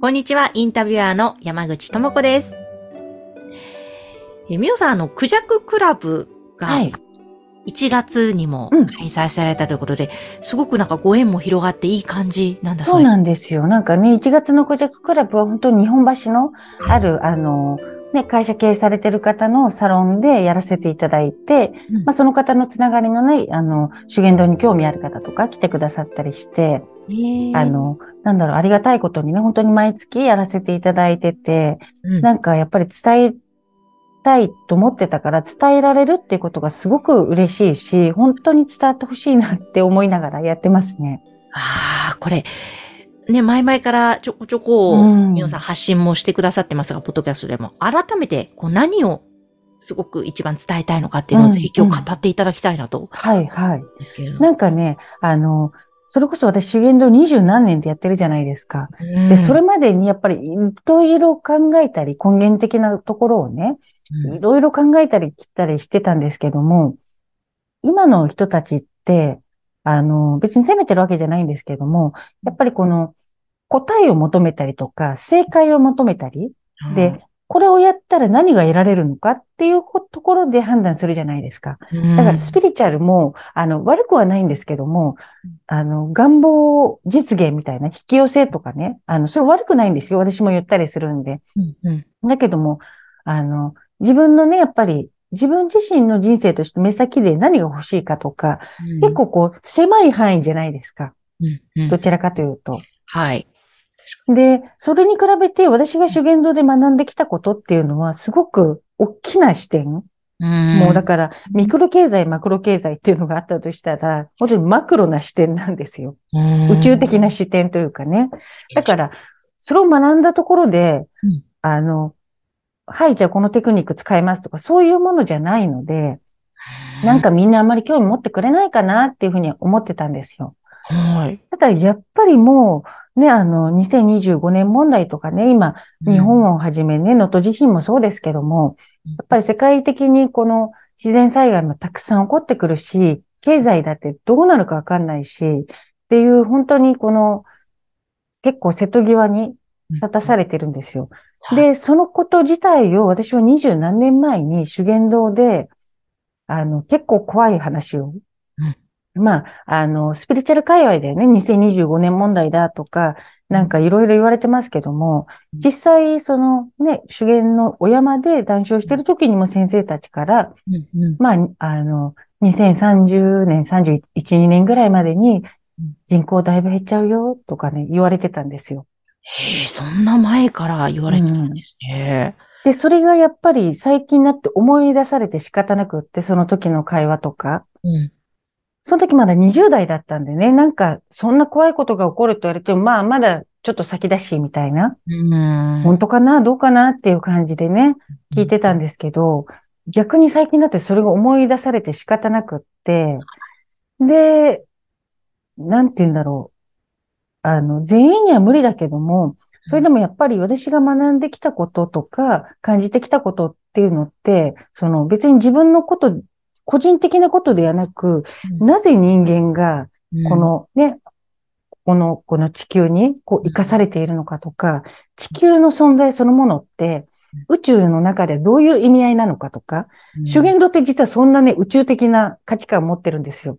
こんにちは、インタビュアーの山口智子です。え、みおさん、あの、クジャククラブがはい1月にもうん開催されたということで、すごくなんかご縁も広がっていい感じなんだそうです。なんですよ。なんかね、1月のコジャククラブは本当に日本橋のある、あの、ね、会社経営されてる方のサロンでやらせていただいて、うん。まあ、その方のつながりのない、あの、修験道に興味ある方とか来てくださったりして、あ、の、なんだろう、ありがたいことにね、本当に毎月やらせていただいてて、うん。なんかやっぱり伝えたいと思ってたから、伝えられるっていうことがすごく嬉しいし、本当に伝わってほしいなって思いながらやってますね。ああ、これ、ね、前々からちょこちょこ、うんみおさん発信もしてくださってますが、ポッドキャストでも、改めて、こう何をすごく一番伝えたいのかっていうのをうんぜひ今日語っていただきたいなと、はい、はい。ですけれども。なんかね、あの、それこそ私修験道二十何年でやってるじゃないですか。うんで、それまでにやっぱりいろいろ考えたり、根源的なところをね、うんいろいろ考えたり切ったりしてたんですけども、今の人たちって、あの、別に責めてるわけじゃないんですけども、やっぱりこの答えを求めたりとか、正解を求めたり、で、これをやったら何が得られるのかっていうこところで判断するじゃないですか。うんだからスピリチュアルも、あの、悪くはないんですけども、あの、願望実現みたいな引き寄せとかね、あの、それ悪くないんですよ。私も言ったりするんで。うんうんだけども、あの、自分のね、やっぱり、自分自身の人生として目先で何が欲しいかとか、結構こう、狭い範囲じゃないですか。うんうんどちらかというと。はい。で、それに比べて私が修験道で学んできたことっていうのは、すごく大きな視点。もうだから、ミクロ経済、マクロ経済っていうのがあったとしたら、本当にマクロな視点なんですよ。ら宇宙的な視点というかね。だから、それを学んだところで、うんあの、はい、じゃあこのテクニック使いますとか、そういうものじゃないので、なんかみんなあんまり興味持ってくれないかなっていうふうに思ってたんですよ。はい。ただ、やっぱりもう、ね、あの、2025年問題とかね、今、日本をはじめね、能登地震もそうですけども、うんやっぱり世界的にこの自然災害もたくさん起こってくるし、経済だってどうなるかわかんないし、っていう本当にこの結構瀬戸際に立たされてるんですよ。で、そのこと自体を私は二十何年前に修験道で、あの、結構怖い話を、まあ、あの、スピリチュアル界隈でね、2025年問題だとか、なんかいろいろ言われてますけども、うん。実際、そのね、修験のお山で談笑してる時にも先生たちから、うんうん。まあ、あの、2030年、31、2年ぐらいまでにうん。人口だいぶ減っちゃうよとかね、言われてたんですよ。へえ、そんな前から言われてたんですね。で、それがやっぱり最近になって思い出されて仕方なくって、その時の会話とか。うん。その時まだ20代だったんでね、なんか、そんな怖いことが起こると言われても、まあ、まだちょっと先だし、みたいな。うん。本当かな？どうかな？っていう感じでね、聞いてたんですけど、逆に最近になってそれが思い出されて仕方なくって、で、なんて言うんだろう。あの、全員には無理だけども、それでもやっぱり私が学んできたこととか、感じてきたことっていうのって、その別に自分のこと、個人的なことではなく、なぜ人間がこ、のね、この、この地球にこう生かされているのかとか、地球の存在そのものって、宇宙の中でどういう意味合いなのかとか、うん。修験道って実はそんなね、宇宙的な価値観を持ってるんですよ。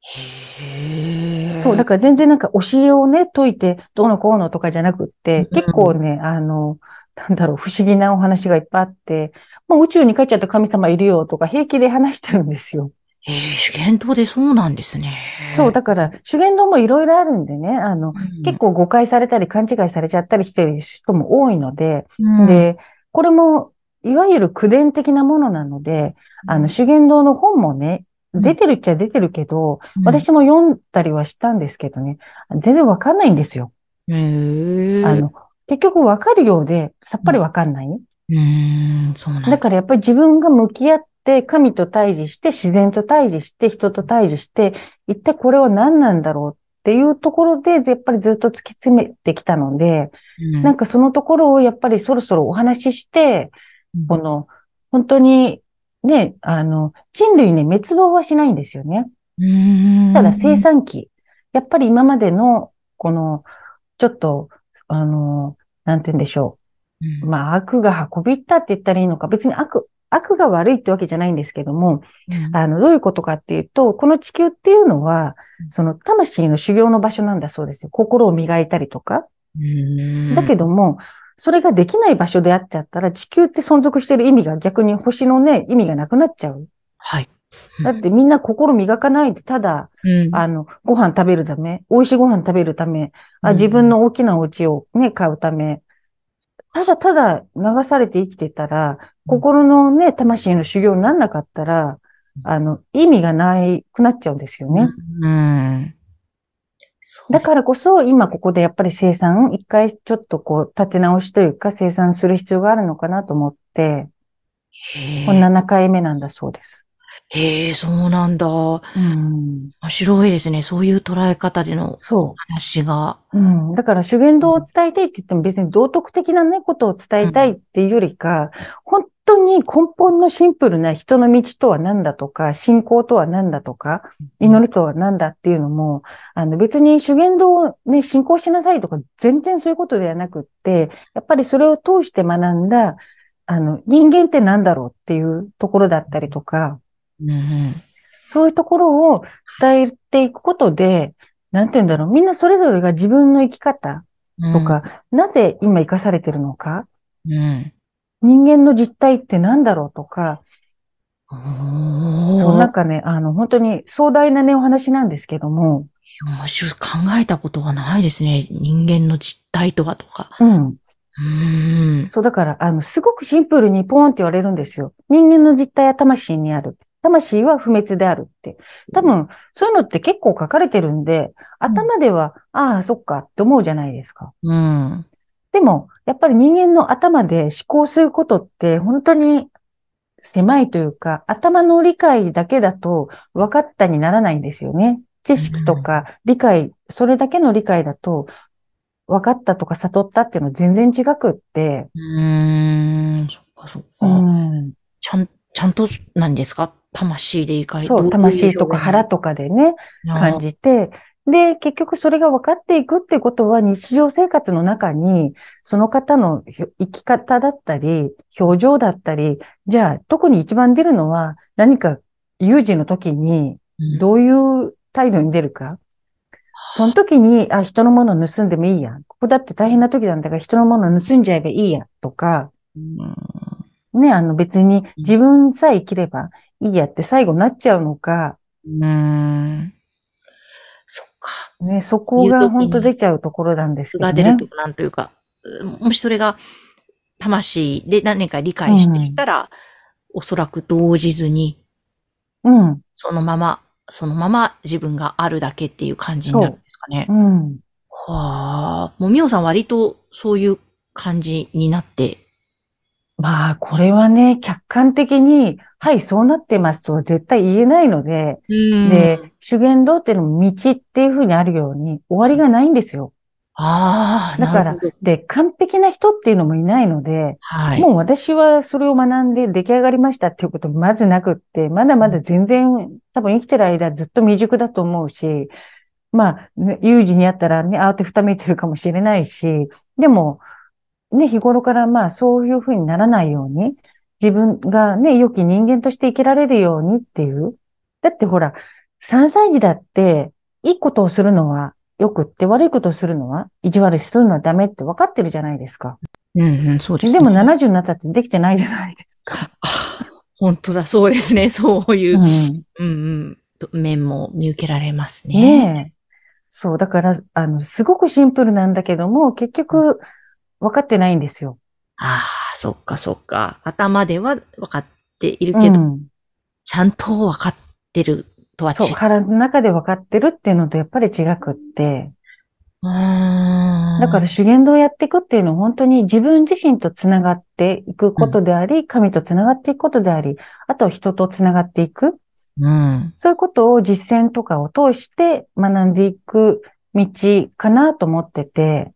へえ。そう、だから全然なんか教えをね、解いて、どうのこうのとかじゃなくって、うん結構ね、あの、なんだろう、不思議なお話がいっぱいあって、もう宇宙に帰っちゃった神様いるよとか平気で話してるんですよ。へえ、修験道でそうなんですね。そう、だから、修験道もいろいろあるんでね、あの、うん結構誤解されたり勘違いされちゃったりしてる人も多いので、うん、で、これも、いわゆる口伝的なものなので、あの、修験道の本もね、うん出てるっちゃ出てるけど、うん、私も読んだりはしたんですけどね、全然わかんないんですよ。へえ。あの、結局わかるようで、さっぱりわかんない。うーん、そうなんだ。からやっぱり自分が向き合って、神と対峙して、自然と対峙して、人と対峙して、一体これは何なんだろうっていうところで、やっぱりずっと突き詰めてきたので、うん。なんかそのところをやっぱりそろそろお話しして、うん。この、本当に、ね、あの、人類ね、滅亡はしないんですよね。ただ生産期。やっぱり今までの、この、ちょっと、あの、なんて言うんでしょう。うんまあ、悪が運び入ったって言ったらいいのか、別に悪、悪が悪いってわけじゃないんですけども、うんあの、どういうことかっていうと、この地球っていうのはう、んその魂の修行の場所なんだそうですよ。心を磨いたりとか。うんだけども、それができない場所であっちゃったら、地球って存続してる意味が逆に星のね、意味がなくなっちゃう。はい。だってみんな心磨かないで、ただ、うんあの、ご飯食べるため、美味しいご飯食べるため、あうん自分の大きなお家をね、買うため、ただただ流されて生きてたら、心のね、魂の修行になんなかったら、あの、意味がないくなっちゃうんですよね。うん。だからこそ、今ここでやっぱり生産、一回ちょっとこう、立て直しというか、生産する必要があるのかなと思って、へこれ7回目なんだそうです。え、へえそうなんだ。面うん。白いですね。そういう捉え方でのそ話が。う。うん。だから修験道を伝えたいって言っても別に道徳的なね、ことを伝えたいっていうよりか、本当に根本のシンプルな人の道とは何だとか、信仰とは何だとか、祈りとは何だっていうのも、あの別に修験道をね、信仰しなさいとか、全然そういうことではなくって、やっぱりそれを通して学んだ、あの、人間って何だろうっていうところだったりとか、うんうん。そういうところを伝えていくことで、なんて言うんだろう、みんなそれぞれが自分の生き方とか、なぜ今生かされてるのか、うん。人間の実態って何だろうとか、おそう、なんーかね、あの、本当に壮大なね、お話なんですけども、面白い。考えたことがないですね。人間の実態とはとか。うん。うーん。そう、だから、あの、すごくシンプルにポーンって言われるんですよ。人間の実態は魂にある。魂は不滅であるって。多分、そういうのって結構書かれてるんで、頭では、ああ、そっかって思うじゃないですか。うん。でも、やっぱり人間の頭で思考することって本当に狭いというか、頭の理解だけだと分かったにならないんですよね。知識とか理解、それだけの理解だと分かったとか悟ったっていうのは全然違くって。うーん。そっかそっか。うん、ちゃん、ちゃんと何ですか？魂で理解そう、魂とか腹とかでね、感じ。じて、で、結局それが分かっていくってことは日常生活の中に、その方の生き方だったり、表情だったり、じゃあ特に一番出るのは何か有事の時にうんどういう態度に出るか。その時に、あ、人のものを盗んでもいいや。ここだって大変な時なんだから人のものを盗んじゃえばいいや。とか、うんね、あの別に自分さえ生きればいいやって最後なっちゃうのか、うーん。ね、そこが本当出ちゃうところなんですけどね。が出ると、なんというか、もしそれが魂で何か理解していたら、おそらく動じずに、うん。そのまま、そのまま自分があるだけっていう感じになるんですかねう。ん。はあ。もうみおさん割とそういう感じになって、まあ、これはね、客観的に、はい、そうなってますとは絶対言えないので、で、修験道っていうのも道っていうふうにあるように、終わりがないんですよ。ああ、だからで、完璧な人っていうのもいないので、はい。もう私はそれを学んで出来上がりましたっていうことまずなくって、まだまだ全然多分生きてる間ずっと未熟だと思うし、まあ、ね有事にあったらね、慌てふためいてるかもしれないし、でも、ね、日頃からまあそういうふうにならないように、自分がね、良き人間として生きられるようにっていう。だってほら、3歳児だって、いいことをするのは良くって、悪いことをするのは、意地悪するのはダメって分かってるじゃないですか。うんうん、そうですね。でも70になったってできてないじゃないですか。あ本当だ、そうですね。そういうう、ん、うんうん、面も見受けられますね。ねえ。そう、だから、あの、すごくシンプルなんだけども、結局、分かってないんですよ。ああ、そっかそっか。頭では分かっているけど、うん、ちゃんと分かってるとは違そう、う。腹の中で分かってるっていうのとやっぱり違くって、あーだから、修験道をやっていくっていうのは本当に自分自身とつながっていくことであり、神とつながっていくことであり、あとは人とつながっていく。うん。そういうことを実践とかを通して学んでいく道かなと思ってて、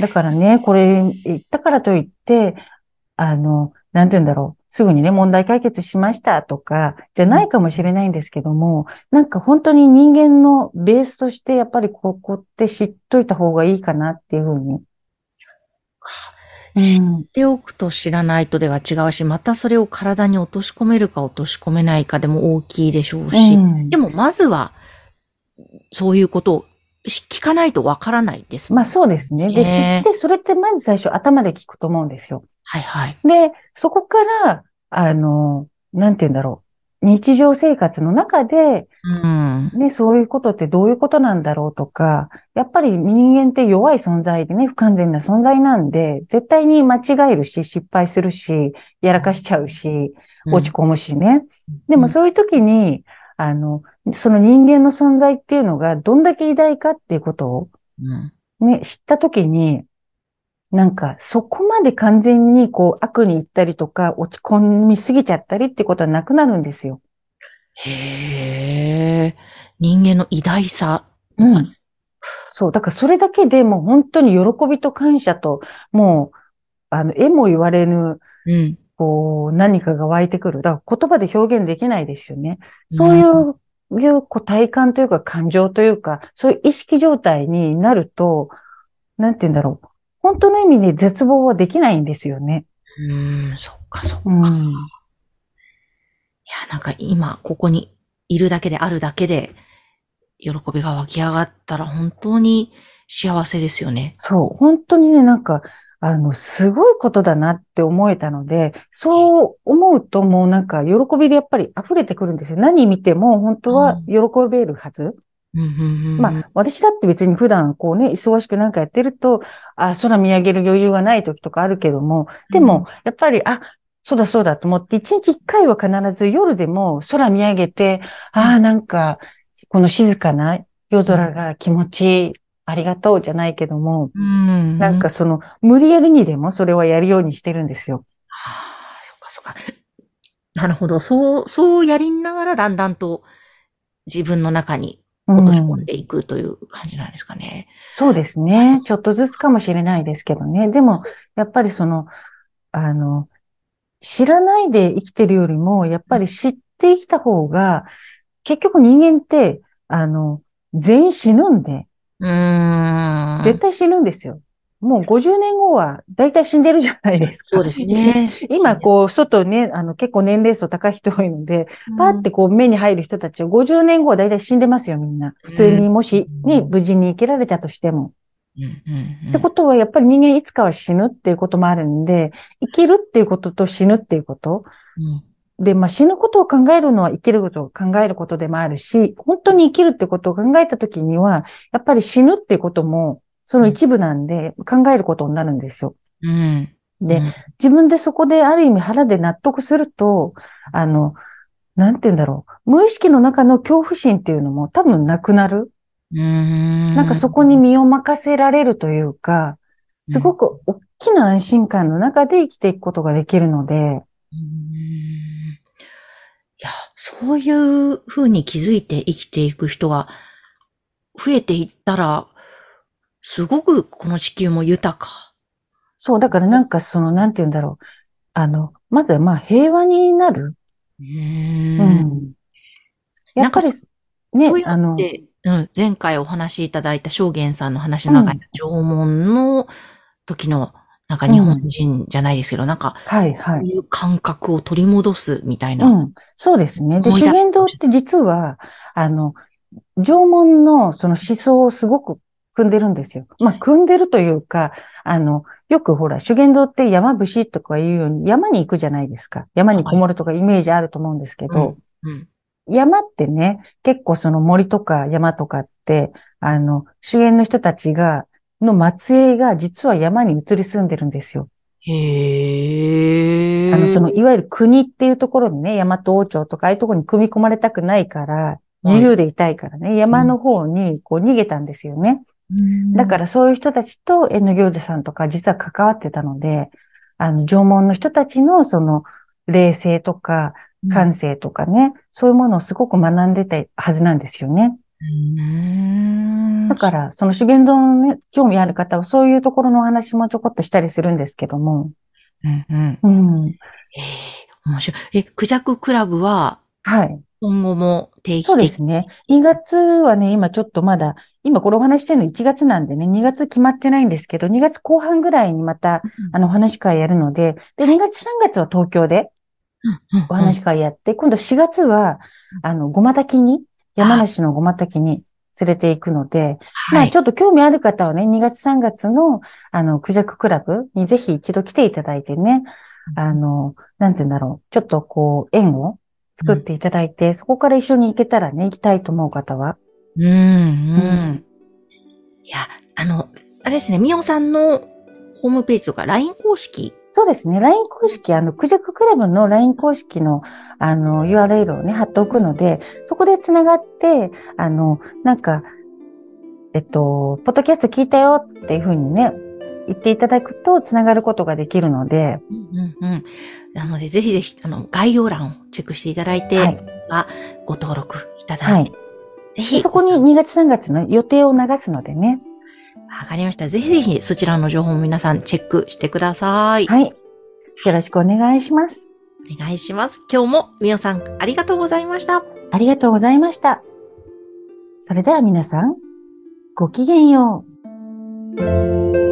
だからね、これ言ったからといって、あの、なんて言うんだろう。すぐにね、問題解決しましたとか、じゃないかもしれないんですけども、なんか本当に人間のベースとして、やっぱりここって知っといた方がいいかなっていうふうに。知っうん、ておくと知らないとでは違うし、またそれを体に落とし込めるか落とし込めないかでも大きいでしょうし、うんでもまずは、そういうことをし聞かないとわからないですもん。まあそうですね。で、知ねって、それってまず最初頭で聞くと思うんですよ。はいはい。で、そこから、あの、なんて言うんだろう。日常生活の中で、うん。ね、そういうことってどういうことなんだろうとか、やっぱり人間って弱い存在でね、不完全な存在なんで、絶対に間違えるし、失敗するし、やらかしちゃうし、落ち込むしね。でもそういう時に、あの、その人間の存在っていうのがどんだけ偉大かっていうことをうん。ね、知った時に、なんかそこまで完全にこう悪に行ったりとか落ち込みすぎちゃったりってことはなくなるんですよ。へえ。人間の偉大さ。うん。そう。だからそれだけでもう本当に喜びと感謝と、もう、あの、絵も言われぬ、うん。こう、何かが湧いてくる。だから言葉で表現できないですよね。そういう、いう、こう、体感というか感情というか、そういう意識状態になると、なんて言うんだろう。本当の意味で絶望はできないんですよね。うん、そっかそっか。いうん。や、なんか今、ここにいるだけであるだけで、喜びが湧き上がったら本当に幸せですよね。そう。本当にね、なんか、あの、すごいことだなって思えたので、そう思うともうなんか、喜びでやっぱり溢れてくるんですよ。何見ても本当は喜べるはず。うんまあ、私だって別に普段こうね、忙しくなんかやってると、あ、空見上げる余裕がない時とかあるけども、でも、やっぱり、あ、そうだそうだと思って、一日一回は必ず夜でも空見上げて、ああ、なんか、この静かな夜空が気持ちいい、ありがとうじゃないけども、うん。なんかその、無理やりにでもそれはやるようにしてるんですよ。はあ、そっかそっか。なるほど。そう、そうやりながらだんだんと自分の中にうん落とし込んでいくという感じなんですかね。そうですね。ちょっとずつかもしれないですけどね。でも、やっぱりその、あの、知らないで生きてるよりも、やっぱり知って生きた方が、結局人間って、あの、全員死ぬんで、うーん。絶対死ぬんですよ。もう50年後は大体死んでるじゃないですか。そうですね。今、こう、外ね、あの、結構年齢層高い人多いので、パーってこう目に入る人たちを50年後は大体死んでますよ、みんな。普通にもしね、無事に生きられたとしても。うん、うん、ってことは、やっぱり人間いつかは死ぬっていうこともあるんで、生きるっていうことと死ぬっていうこと。うん。で、まあ死ぬことを考えるのは生きることを考えることでもあるし、本当に生きるってことを考えたときには、やっぱり死ぬっていうことも、その一部なんで考えることになるんですよ。うん。で、うん自分でそこである意味腹で納得すると、あの、なんて言うんだろう。無意識の中の恐怖心っていうのも多分なくなる。うーん。なんかそこに身を任せられるというか、すごく大きな安心感の中で生きていくことができるので、そういうふうに気づいて生きていく人が増えていったら、すごくこの地球も豊か。そう、だからなんかその、なんて言うんだろう。あの、まずはまあ平和になる。ううーん。ん。やっぱり、ねそういう、あの、うん、前回お話しいただいた正元さんの話の中に、縄文の時の、なんか日本人じゃないですけど、なんか、はいはい。そういう感覚を取り戻すみたいな。うん。そうですね。で、修験道って実は、あの、縄文のその思想をすごく組んでるんですよ。まあ、組んでるというか、あの、よくほら、修験道って山伏とか言うように山に行くじゃないですか。山にこもるとかイメージあると思うんですけど、うん。山ってね、結構その森とか山とかって、あの、修験の人たちが、の末裔が実は山に移り住んでるんですよ。へえ。あの、その、いわゆる国っていうところにね、大和王朝とかああいうところに組み込まれたくないから、自由でいたいからね、山の方にこう逃げたんですよね。だからそういう人たちと縁の行者さんとか実は関わってたので、あの、縄文の人たちのその、霊性とか、感性とかね、そういうものをすごく学んでたはずなんですよね。だから、その修験道のね、興味ある方はそういうところのお話もちょこっとしたりするんですけども。うんうん。うん。ええ面白い。え、クジャククラブははい。今後も定期的そうですね。2月はね、今ちょっとまだ、今これお話ししてるの1月なんでね、2月決まってないんですけど、2月後半ぐらいにまた、あの、お話し会やるので、で、2月3月は東京でお話し会やって、今度4月は、あの、ごまたきに、山梨のごまたきに連れて行くので、まあ、はいち。ょっと興味ある方はね、2月3月の、あの、クジャククラブにぜひ一度来ていただいてね、あの、なんて言うんだろう、ちょっとこう、縁を作っていただいて、そこから一緒に行けたらね、行きたいと思う方は。うん、うん。いや、あの、あれですね、みおさんのホームページとか LINE 公式。そうですね、LINE 公式、あの、クジャククラブの LINE 公式の、あの、URL をね、貼っておくので、そこで繋がって、あの、なんか、えっと、ポッドキャスト聞いたよっていうふうにね、言っていただくと繋がることができるので、うんうんうん。なので、ぜひぜひ、あの、概要欄をチェックしていただいて、はい。ご登録いたはいだい。て、。ぜひ、でそこに2月3月の予定を流すのでね。わかりました。ぜひぜひ、そちらの情報も皆さんチェックしてください。はい。よろしくお願いします。お願いします。今日もみおさん、ありがとうございました。ありがとうございました。それでは皆さん、ごきげんよう。